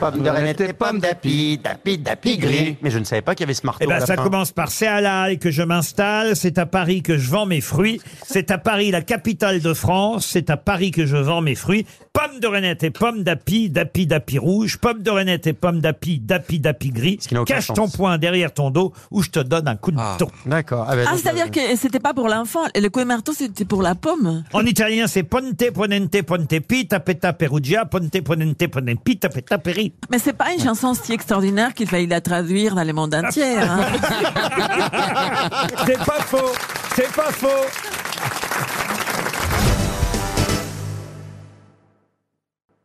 Pomme de renette et pomme d'api, d'api, d'api gris. Mais je ne savais pas qu'il y avait ce marteau Eh ben, ça fin. commence par c'est à La Haye que je m'installe, c'est à Paris que je vends mes fruits, c'est à Paris la capitale de France, c'est à Paris que je vends mes fruits. Pommes de renette et pommes d'api, d'api, d'api rouge, pommes de renette et pommes d'api, d'api, d'api gris. n'a aucun Cache sens. ton poing derrière ton dos ou je te donne un coup de marteau. D'accord. Ah, ben, Ah, donc, c'est-à-dire euh, que c'était pas pour l'enfant. Le coup de marteau, c'était pour la pomme. En italien, c'est ponte, ponente, ponte, pi, tapeta, perugia, ponte, ponente, ponente, pi, tapeta, peri. Mais c'est pas une chanson si extraordinaire qu'il fallait la traduire dans le monde entier. hein. C'est pas faux, c'est pas faux.